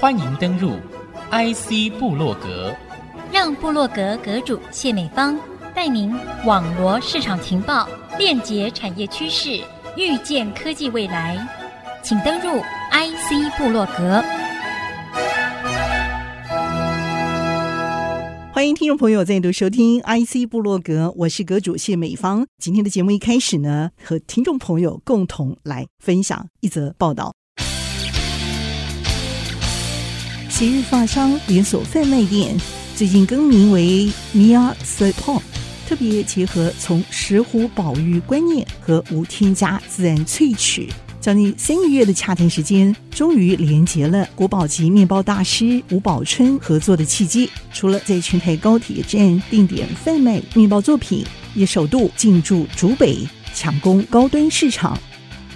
欢迎登入 IC 部落格，让部落格阁主谢美芳带您网罗市场情报，链接产业趋势，预见科技未来。请登入 IC 部落格。欢迎听众朋友再度收听 IC 部落格，我是阁主谢美芳。今天的节目一开始呢，和听众朋友共同来分享一则报道。昔日发商连锁贩卖店最近更名为 Mia Sport，特别结合从石虎保育观念和无添加自然萃取，将近三个月的洽谈时间，终于连结了国宝级面包大师吴宝春合作的契机。除了在全台高铁站定点贩卖面包作品，也首度进驻竹北，抢攻高端市场。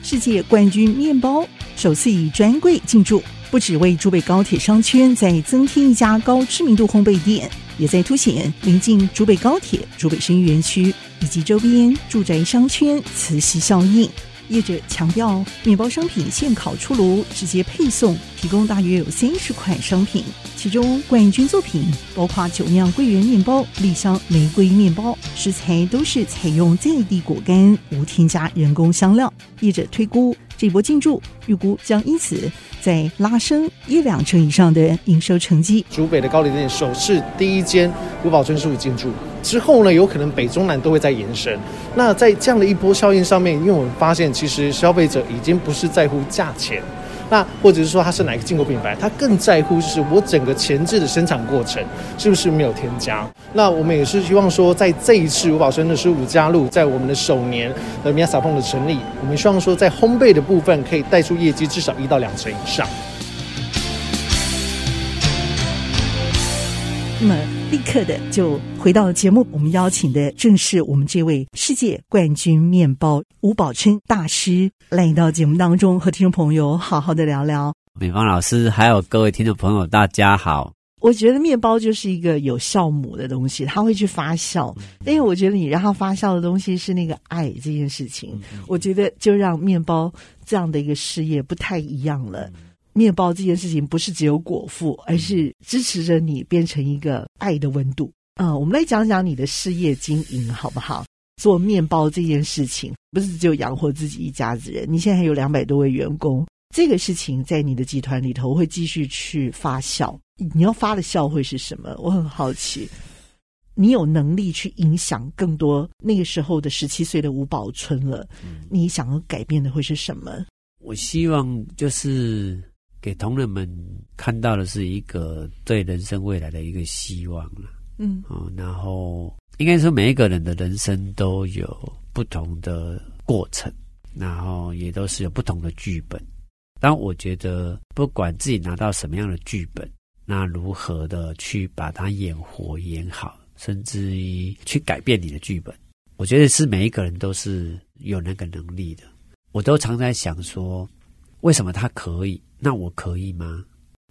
世界冠军面包首次以专柜进驻。不只为珠北高铁商圈再增添一家高知名度烘焙店，也在凸显临近珠北高铁、珠北生医园区以及周边住宅商圈磁吸效应。业者强调，面包商品现烤出炉，直接配送，提供大约有三十款商品，其中冠军作品包括酒酿桂圆面包、栗香玫瑰面包，食材都是采用在地果干，无添加人工香料。业者推估，这波进驻预估将因此再拉升一两成以上的营收成绩。竹北的高铁店首次第一间古堡春师傅进驻之后呢，有可能北中南都会再延伸。那在这样的一波效应上面，因为我们发现其实消费者已经不是在乎价钱。那或者是说它是哪个进口品牌，它更在乎就是我整个前置的生产过程是不是没有添加。那我们也是希望说，在这一次五宝生的十五加入，在我们的首年的 Mia Sapong 的成立，我们希望说在烘焙的部分可以带出业绩至少一到两成以上。那么立刻的就回到了节目，我们邀请的正是我们这位世界冠军面包吴宝春大师来到节目当中，和听众朋友好好的聊聊。美芳老师，还有各位听众朋友，大家好。我觉得面包就是一个有酵母的东西，它会去发酵。因为我觉得你让它发酵的东西是那个爱这件事情，我觉得就让面包这样的一个事业不太一样了。面包这件事情不是只有果腹，而是支持着你变成一个爱的温度。嗯、呃，我们来讲讲你的事业经营好不好？做面包这件事情不是只有养活自己一家子人，你现在还有两百多位员工，这个事情在你的集团里头会继续去发酵。你要发的酵会是什么？我很好奇。你有能力去影响更多那个时候的十七岁的吴宝春了，你想要改变的会是什么？我希望就是。给同仁们看到的是一个对人生未来的一个希望了，嗯，哦，然后应该说每一个人的人生都有不同的过程，然后也都是有不同的剧本。但我觉得，不管自己拿到什么样的剧本，那如何的去把它演活演好，甚至于去改变你的剧本，我觉得是每一个人都是有那个能力的。我都常在想说，为什么他可以？那我可以吗？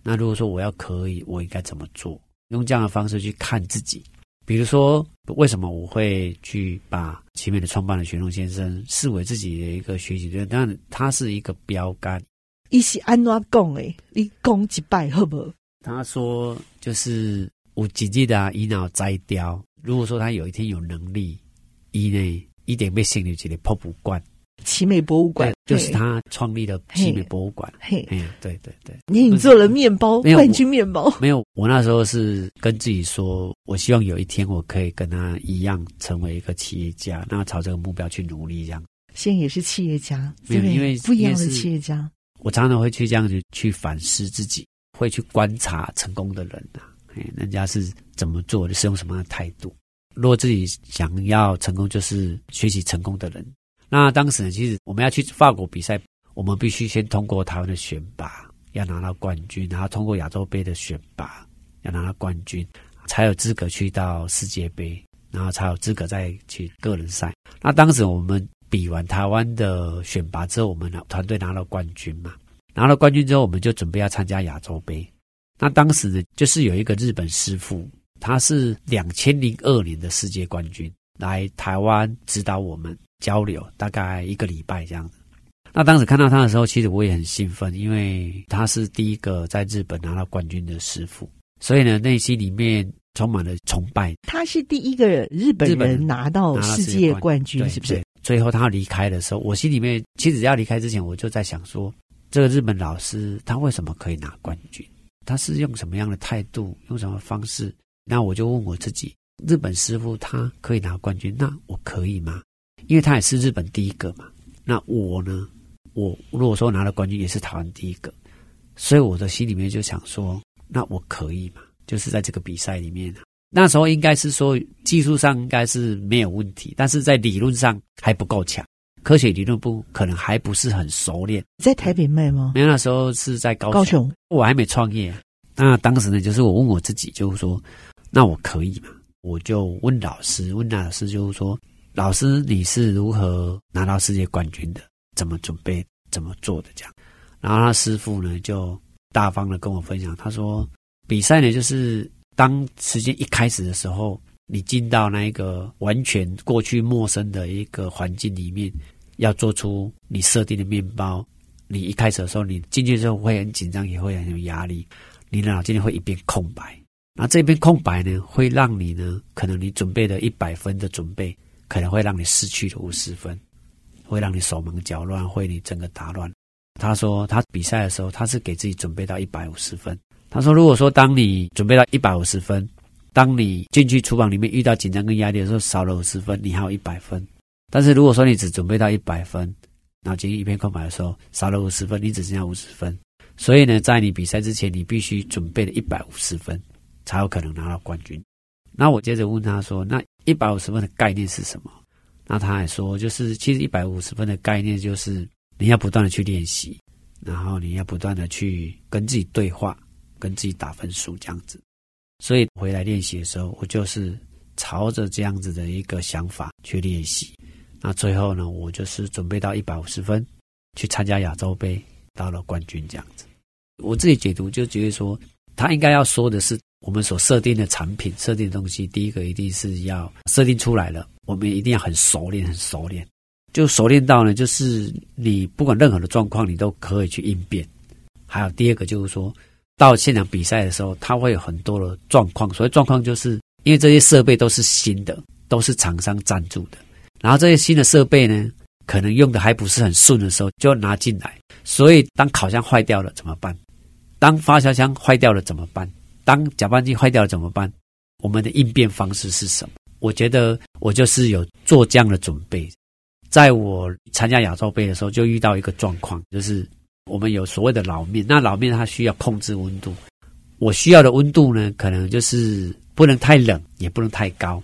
那如果说我要可以，我应该怎么做？用这样的方式去看自己。比如说，为什么我会去把前面的创办人玄龙先生视为自己的一个学习对象？当然，他是一个标杆。伊是安怎讲诶？你讲几拜好不好？他说，就是我记记得伊脑摘雕。如果说他有一天有能力，伊呢一定被心里一个博物馆。奇美博物馆就是他创立的奇美博物馆。嘿，哎呀，对对对，你你做了面包冠军面包？没有，我那时候是跟自己说，我希望有一天我可以跟他一样成为一个企业家，那朝这个目标去努力。这样，现在也是企业家，没有，因为不一样的企业家。我常常会去这样子去反思自己，会去观察成功的人啊，哎，人家是怎么做的，是用什么样的态度。如果自己想要成功，就是学习成功的人。那当时呢，其实我们要去法国比赛，我们必须先通过台湾的选拔，要拿到冠军，然后通过亚洲杯的选拔，要拿到冠军，才有资格去到世界杯，然后才有资格再去个人赛。那当时我们比完台湾的选拔之后，我们的团队拿到冠军嘛，拿了冠军之后，我们就准备要参加亚洲杯。那当时呢，就是有一个日本师傅，他是两千零二年的世界冠军，来台湾指导我们。交流大概一个礼拜这样子，那当时看到他的时候，其实我也很兴奋，因为他是第一个在日本拿到冠军的师傅，所以呢，内心里面充满了崇拜。他是第一个日本人拿到世界冠军，是不是？最后他要离开的时候，我心里面其实要离开之前，我就在想说，这个日本老师他为什么可以拿冠军？他是用什么样的态度，用什么方式？那我就问我自己：日本师傅他可以拿冠军，那我可以吗？因为他也是日本第一个嘛。那我呢？我如果说拿了冠军，也是台湾第一个，所以我的心里面就想说，那我可以嘛？就是在这个比赛里面，那时候应该是说技术上应该是没有问题，但是在理论上还不够强，科学理论部可能还不是很熟练。在台北卖吗？没有，那时候是在高雄，高雄我还没创业。那当时呢，就是我问我自己，就是说，那我可以嘛？我就问老师，问那老师就是说，老师你是如何拿到世界冠军的？怎么准备？怎么做的？这样，然后他师傅呢就大方的跟我分享，他说，比赛呢就是当时间一开始的时候，你进到那一个完全过去陌生的一个环境里面，要做出你设定的面包。你一开始的时候，你进去之后会很紧张，也会很有压力，你的脑筋会一片空白。那这边空白呢，会让你呢，可能你准备的一百分的准备，可能会让你失去了五十分。会让你手忙脚乱，会你整个打乱。他说他比赛的时候，他是给自己准备到一百五十分。他说，如果说当你准备到一百五十分，当你进去厨房里面遇到紧张跟压力的时候，少了五十分，你还有一百分。但是如果说你只准备到一百分，脑筋一片空白的时候，少了五十分，你只剩下五十分。所以呢，在你比赛之前，你必须准备了一百五十分，才有可能拿到冠军。那我接着问他说，那一百五十分的概念是什么？那他还说，就是其实一百五十分的概念就是你要不断的去练习，然后你要不断的去跟自己对话，跟自己打分数这样子。所以回来练习的时候，我就是朝着这样子的一个想法去练习。那最后呢，我就是准备到一百五十分去参加亚洲杯，到了冠军这样子。我自己解读就觉得说，他应该要说的是，我们所设定的产品、设定的东西，第一个一定是要设定出来了。我们一定要很熟练，很熟练，就熟练到呢，就是你不管任何的状况，你都可以去应变。还有第二个就是说，到现场比赛的时候，它会有很多的状况。所谓状况，就是因为这些设备都是新的，都是厂商赞助的。然后这些新的设备呢，可能用的还不是很顺的时候，就要拿进来。所以当烤箱坏掉了怎么办？当发酵箱坏掉了怎么办？当搅拌机坏掉了怎么办？我们的应变方式是什么？我觉得我就是有做这样的准备，在我参加亚洲杯的时候，就遇到一个状况，就是我们有所谓的老面，那老面它需要控制温度，我需要的温度呢，可能就是不能太冷，也不能太高。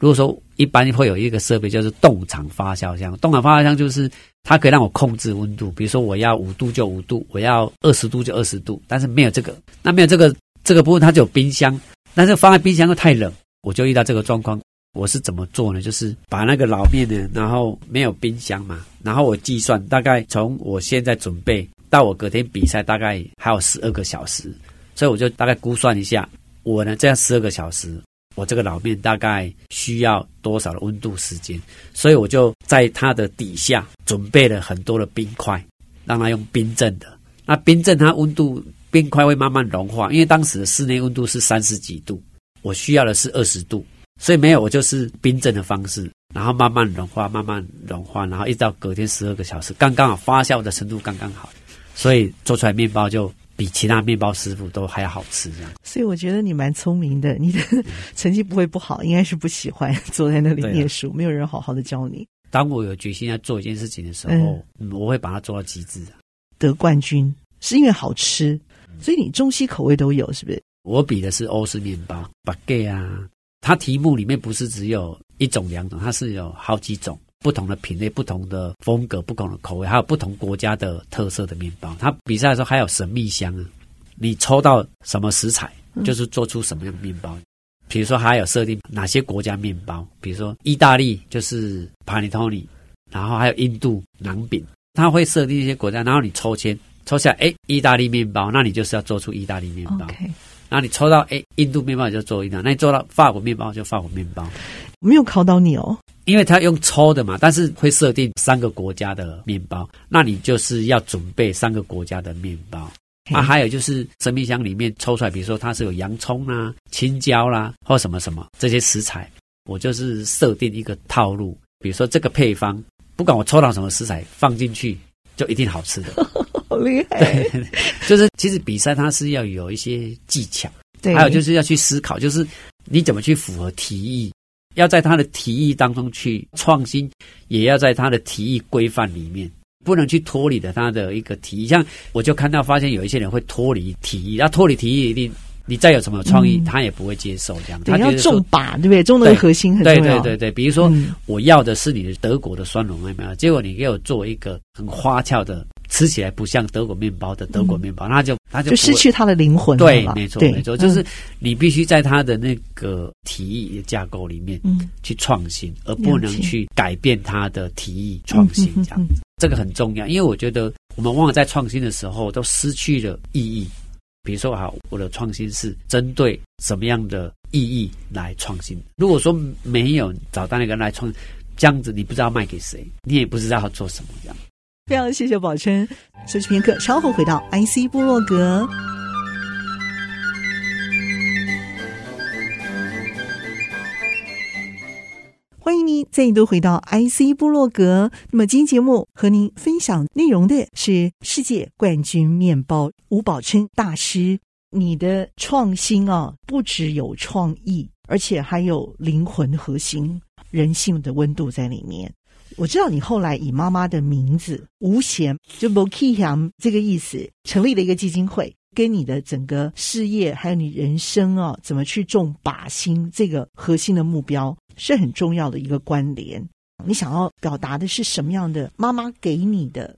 如果说一般会有一个设备，就是动场发酵箱，冻场发酵箱就是它可以让我控制温度，比如说我要五度就五度，我要二十度就二十度，但是没有这个，那没有这个这个部分，它就有冰箱，但是放在冰箱又太冷，我就遇到这个状况。我是怎么做呢？就是把那个老面呢，然后没有冰箱嘛，然后我计算大概从我现在准备到我隔天比赛，大概还有十二个小时，所以我就大概估算一下，我呢这样十二个小时，我这个老面大概需要多少的温度时间，所以我就在它的底下准备了很多的冰块，让它用冰镇的。那冰镇它温度冰块会慢慢融化，因为当时的室内温度是三十几度，我需要的是二十度。所以没有，我就是冰镇的方式，然后慢慢融化，慢慢融化，然后一直到隔天十二个小时，刚刚好发酵的程度刚刚好，所以做出来面包就比其他面包师傅都还要好吃这样。所以我觉得你蛮聪明的，你的 成绩不会不好，应该是不喜欢 坐在那里念书，没有人好好的教你。当我有决心要做一件事情的时候，嗯，我会把它做到极致。得冠军是因为好吃，所以你中西口味都有，是不是？我比的是欧式面包，baguette 啊。它题目里面不是只有一种两种，它是有好几种不同的品类、不同的风格、不同的口味，还有不同国家的特色的面包。它比赛的时候还有神秘箱啊，你抽到什么食材，就是做出什么样的面包。嗯、比如说还有设定哪些国家面包，比如说意大利就是帕尼托尼，然后还有印度馕饼，它会设定一些国家，然后你抽签抽下哎意大利面包，那你就是要做出意大利面包。Okay. 然后你抽到哎印度面包，你就做印度；那你做到法国面包，就法国面包。没有考到你哦，因为他用抽的嘛，但是会设定三个国家的面包，那你就是要准备三个国家的面包。啊，还有就是神秘箱里面抽出来，比如说它是有洋葱啦、啊、青椒啦，或什么什么这些食材，我就是设定一个套路，比如说这个配方，不管我抽到什么食材放进去，就一定好吃的。好厉害！对，就是其实比赛它是要有一些技巧，对，还有就是要去思考，就是你怎么去符合提议，要在他的提议当中去创新，也要在他的提议规范里面。不能去脱离的他的一个提议，像我就看到发现有一些人会脱离提议，那脱离提议一定你再有什么创意，嗯、他也不会接受这样。他要重把，对不对？重的核心很重要。对对对对，比如说、嗯、我要的是你的德国的酸蓉面包，结果你给我做一个很花俏的，吃起来不像德国面包的德国面包，那、嗯、就他就，就失去他的灵魂了。对，没错没错，就是你必须在他的那个提议的架构里面去创新，嗯、而不能去改变他的提议创新这样子。这个很重要，因为我觉得我们往往在创新的时候都失去了意义。比如说，好，我的创新是针对什么样的意义来创新？如果说没有找到那个人来创，这样子你不知道卖给谁，你也不知道要做什么。这样，非常谢谢宝琛，休息片刻，稍后回到 IC 部落格。欢迎您再度回到 IC 部落格。那么今天节目和您分享内容的是世界冠军面包吴宝琛大师。你的创新啊，不只有创意，而且还有灵魂核心、人性的温度在里面。我知道你后来以妈妈的名字吴贤，就 Bokiam 这个意思，成立了一个基金会。跟你的整个事业，还有你人生啊，怎么去种靶心，这个核心的目标是很重要的一个关联。你想要表达的是什么样的妈妈给你的？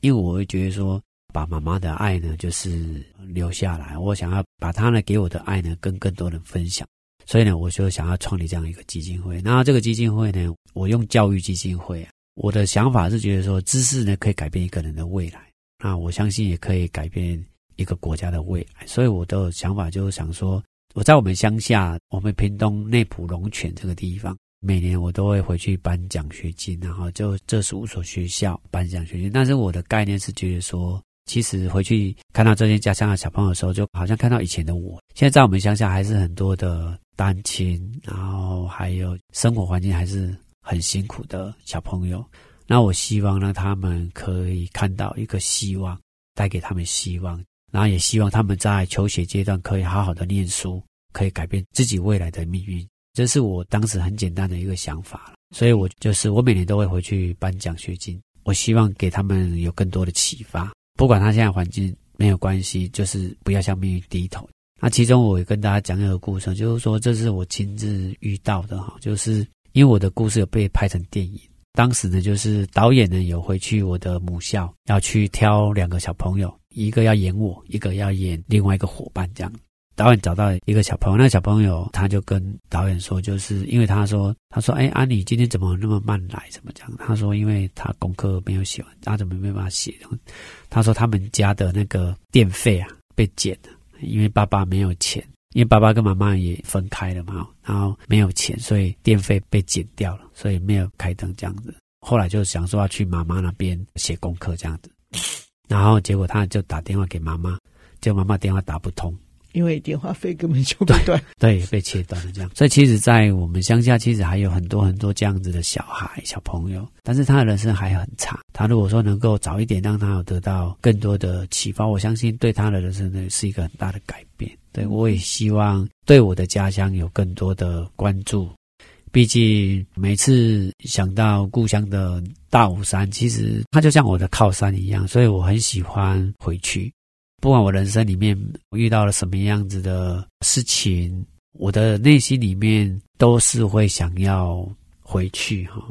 因为我会觉得说，把妈妈的爱呢，就是留下来。我想要把她呢给我的爱呢，跟更多人分享。所以呢，我就想要创立这样一个基金会。那这个基金会呢，我用教育基金会啊。我的想法是觉得说，知识呢可以改变一个人的未来。那我相信也可以改变。一个国家的未来，所以我的想法就是想说，我在我们乡下，我们屏东内埔龙泉这个地方，每年我都会回去颁奖学金，然后就这十五所学校颁奖学金。但是我的概念是觉得说，其实回去看到这些家乡的小朋友的时候，就好像看到以前的我。现在在我们乡下还是很多的单亲，然后还有生活环境还是很辛苦的小朋友。那我希望让他们可以看到一个希望，带给他们希望。然后也希望他们在求学阶段可以好好的念书，可以改变自己未来的命运。这是我当时很简单的一个想法。所以我就是我每年都会回去颁奖学金，我希望给他们有更多的启发。不管他现在环境没有关系，就是不要向命运低头。那其中我也跟大家讲一个故事，就是说这是我亲自遇到的哈，就是因为我的故事有被拍成电影。当时呢，就是导演呢有回去我的母校，要去挑两个小朋友。一个要演我，一个要演另外一个伙伴，这样。导演找到一个小朋友，那个小朋友他就跟导演说，就是因为他说，他说，哎，安妮今天怎么那么慢来？怎么讲？他说，因为他功课没有写完，他怎么没办法写？他说他们家的那个电费啊被减了，因为爸爸没有钱，因为爸爸跟妈妈也分开了嘛，然后没有钱，所以电费被减掉了，所以没有开灯这样子。后来就想说要去妈妈那边写功课这样子。然后结果他就打电话给妈妈，结果妈妈电话打不通，因为电话费根本就被断，对，被切断了这样。所以其实，在我们乡下，其实还有很多很多这样子的小孩、小朋友，但是他的人生还很差。他如果说能够早一点让他有得到更多的启发，我相信对他的人生呢是一个很大的改变。对，我也希望对我的家乡有更多的关注。毕竟每次想到故乡的大武山，其实它就像我的靠山一样，所以我很喜欢回去。不管我人生里面遇到了什么样子的事情，我的内心里面都是会想要回去哈。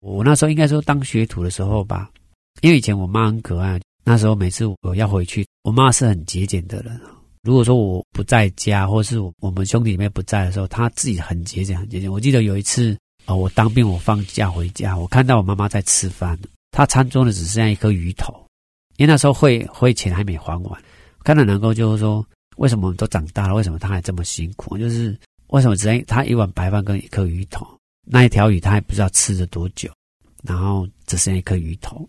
我那时候应该说当学徒的时候吧，因为以前我妈很可爱，那时候每次我要回去，我妈是很节俭的人。如果说我不在家，或是我我们兄弟里面不在的时候，他自己很节俭，很节俭。我记得有一次啊，我当兵，我放假回家，我看到我妈妈在吃饭，她餐桌呢只剩下一颗鱼头，因为那时候会会钱还没还完，看到能够就是说，为什么我们都长大了，为什么他还这么辛苦？就是为什么只能他一碗白饭跟一颗鱼头，那一条鱼他还不知道吃了多久，然后只剩一颗鱼头。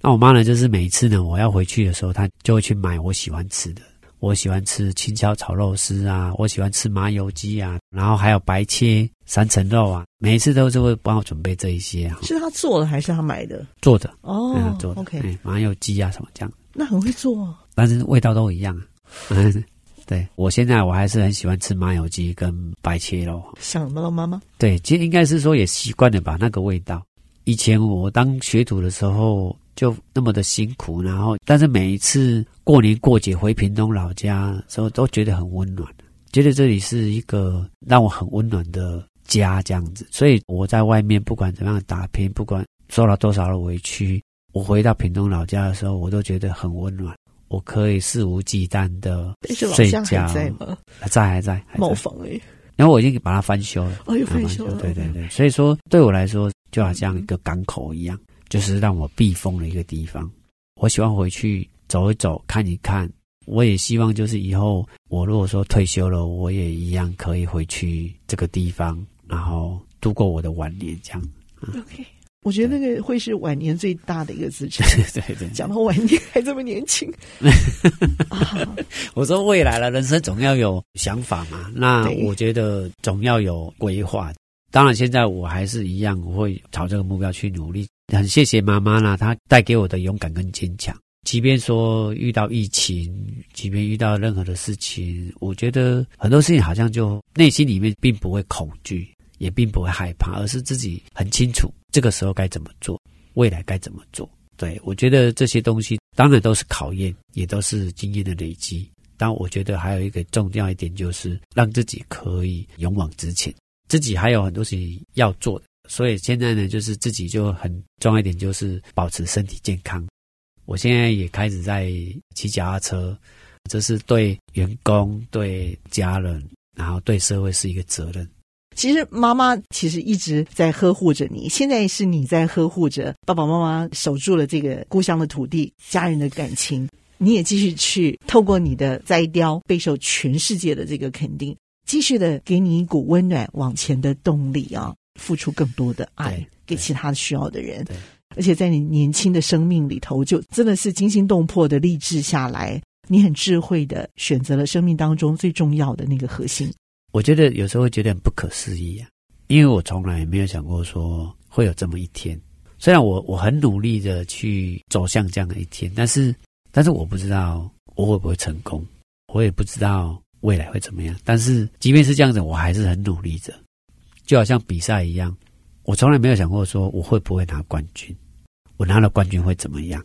那我妈呢，就是每一次呢，我要回去的时候，她就会去买我喜欢吃的。我喜欢吃青椒炒肉丝啊，我喜欢吃麻油鸡啊，然后还有白切三层肉啊，每一次都是会帮我准备这一些啊。是他做的还是他买的？做的哦，嗯、做的。OK，、欸、麻油鸡啊什么这样。那很会做，啊但是味道都一样啊。嗯，对，我现在我还是很喜欢吃麻油鸡跟白切肉。想妈妈？对，其实应该是说也习惯了吧那个味道。以前我当学徒的时候。就那么的辛苦，然后但是每一次过年过节回屏东老家的时候，都觉得很温暖，觉得这里是一个让我很温暖的家这样子。所以我在外面不管怎么样打拼，不管受了多少的委屈，我回到屏东老家的时候，我都觉得很温暖。我可以肆无忌惮的睡觉。还在吗？还在，还在。茅房哎，然后我已经把它翻修了。哦，又翻修了。对对对，所以说对我来说，就好像一个港口一样。就是让我避风的一个地方。我喜欢回去走一走，看一看。我也希望，就是以后我如果说退休了，我也一样可以回去这个地方，然后度过我的晚年。这样。嗯、OK，我觉得那个会是晚年最大的一个资产。对对对，讲到晚年还这么年轻。啊、我说未来了，人生总要有想法嘛。那我觉得总要有规划。当然，现在我还是一样，我会朝这个目标去努力。很谢谢妈妈啦，她带给我的勇敢跟坚强。即便说遇到疫情，即便遇到任何的事情，我觉得很多事情好像就内心里面并不会恐惧，也并不会害怕，而是自己很清楚这个时候该怎么做，未来该怎么做。对，我觉得这些东西当然都是考验，也都是经验的累积。但我觉得还有一个重要一点，就是让自己可以勇往直前。自己还有很多事情要做的。所以现在呢，就是自己就很重要一点，就是保持身体健康。我现在也开始在骑脚踏车，这是对员工、对家人，然后对社会是一个责任。其实妈妈其实一直在呵护着你，现在是你在呵护着爸爸妈妈，守住了这个故乡的土地、家人的感情。你也继续去透过你的栽雕，备受全世界的这个肯定，继续的给你一股温暖往前的动力啊！付出更多的爱给其他需要的人，而且在你年轻的生命里头，就真的是惊心动魄的励志下来。你很智慧的选择了生命当中最重要的那个核心。我觉得有时候会觉得很不可思议啊，因为我从来也没有想过说会有这么一天。虽然我我很努力的去走向这样的一天，但是但是我不知道我会不会成功，我也不知道未来会怎么样。但是即便是这样子，我还是很努力着。就好像比赛一样，我从来没有想过说我会不会拿冠军，我拿了冠军会怎么样？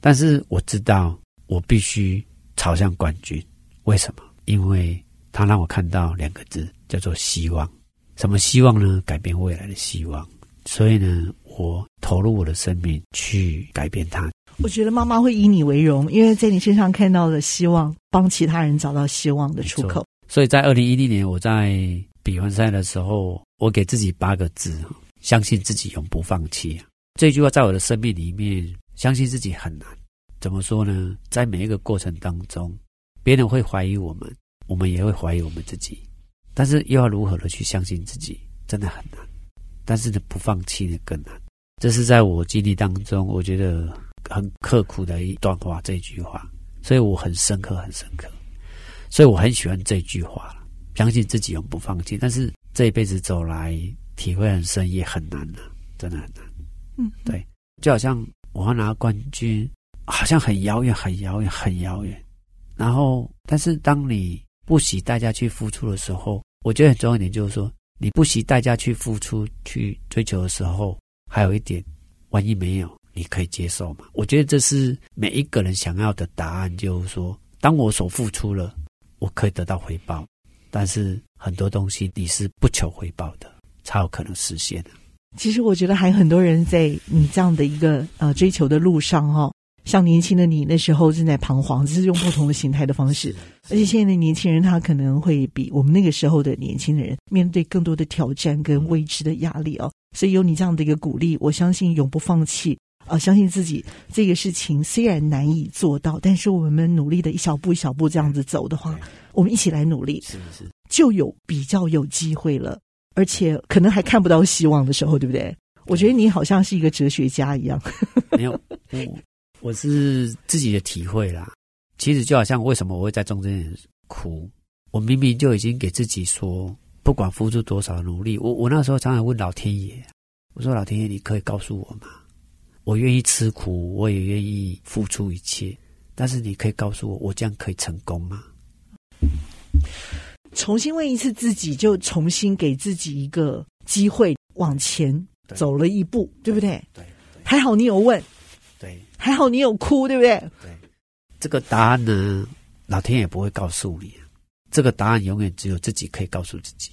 但是我知道我必须朝向冠军。为什么？因为他让我看到两个字，叫做希望。什么希望呢？改变未来的希望。所以呢，我投入我的生命去改变它。我觉得妈妈会以你为荣，因为在你身上看到了希望，帮其他人找到希望的出口。所以在二零一零年，我在比完赛的时候。我给自己八个字：相信自己，永不放弃。这句话在我的生命里面，相信自己很难。怎么说呢？在每一个过程当中，别人会怀疑我们，我们也会怀疑我们自己。但是又要如何的去相信自己，真的很难。但是呢，不放弃呢更难。这是在我经历当中，我觉得很刻苦的一段话。这句话，所以我很深刻，很深刻。所以我很喜欢这句话：相信自己，永不放弃。但是。这一辈子走来，体会很深，也很难的，真的很难。嗯，对，就好像我要拿冠军，好像很遥远，很遥远，很遥远。然后，但是当你不惜代价去付出的时候，我觉得很重要一点就是说，你不惜代价去付出、去追求的时候，还有一点，万一没有，你可以接受吗？我觉得这是每一个人想要的答案，就是说，当我所付出了，我可以得到回报。但是很多东西你是不求回报的，才有可能实现的。其实我觉得还有很多人在你这样的一个呃追求的路上哈、哦，像年轻的你那时候正在彷徨，只是用不同的形态的方式。而且现在的年轻人他可能会比我们那个时候的年轻人面对更多的挑战跟未知的压力哦。所以有你这样的一个鼓励，我相信永不放弃。呃，相信自己这个事情虽然难以做到，但是我们努力的一小步一小步这样子走的话，我们一起来努力，是是，就有比较有机会了，而且可能还看不到希望的时候，对不对？对，我觉得你好像是一个哲学家一样。没有，我我是自己的体会啦。其实就好像为什么我会在中间哭，我明明就已经给自己说，不管付出多少努力，我我那时候常常问老天爷，我说老天爷，你可以告诉我吗？我愿意吃苦，我也愿意付出一切，但是你可以告诉我，我这样可以成功吗？重新问一次自己，就重新给自己一个机会往前走了一步，对，对不对？对，对，还好你有问，对，还好你有哭，对不对？对，这个答案呢，老天也不会告诉你，这个答案永远只有自己可以告诉自己。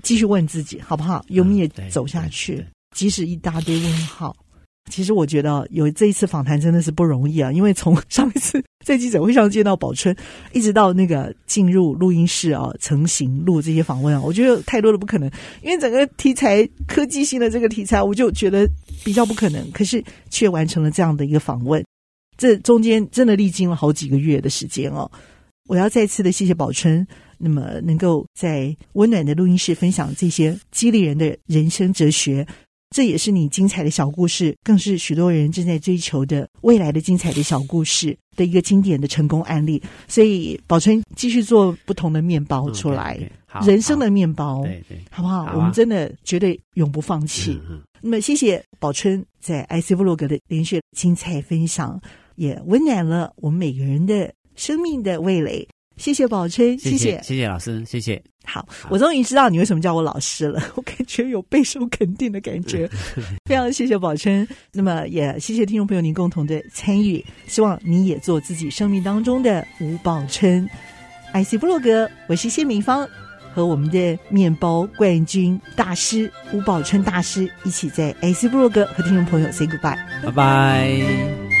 继续问自己，好不好？永远走下去，即使一大堆问号。其实我觉得有这一次访谈真的是不容易啊，因为从上一次在记者会上见到宝春，一直到那个进入录音室啊，成型录这些访问啊，我觉得太多的不可能。因为整个题材科技性的这个题材，我就觉得比较不可能，可是却完成了这样的一个访问。这中间真的历经了好几个月的时间哦。我要再次的谢谢宝春，那么能够在温暖的录音室分享这些激励人的人生哲学。这也是你精彩的小故事，更是许多人正在追求的未来的精彩的小故事的一个经典的成功案例。所以，宝春继续做不同的面包出来，嗯、对对好人生的面包，对对，好不好？好啊、我们真的绝对永不放弃。嗯嗯、那么，谢谢宝春在 IC vlog 的连续精彩分享，也温暖了我们每个人的生命的味蕾。谢谢宝春，谢谢，谢谢老师，谢谢。好，我终于知道你为什么叫我老师了，我感觉有备受肯定的感觉。非常谢谢宝琛，那么也谢谢听众朋友您共同的参与，希望你也做自己生命当中的吴宝琛。IC 部落格，我是谢敏芳，和我们的面包冠军大师吴宝琛大师一起在 IC 部落格和听众朋友 say goodbye，拜拜。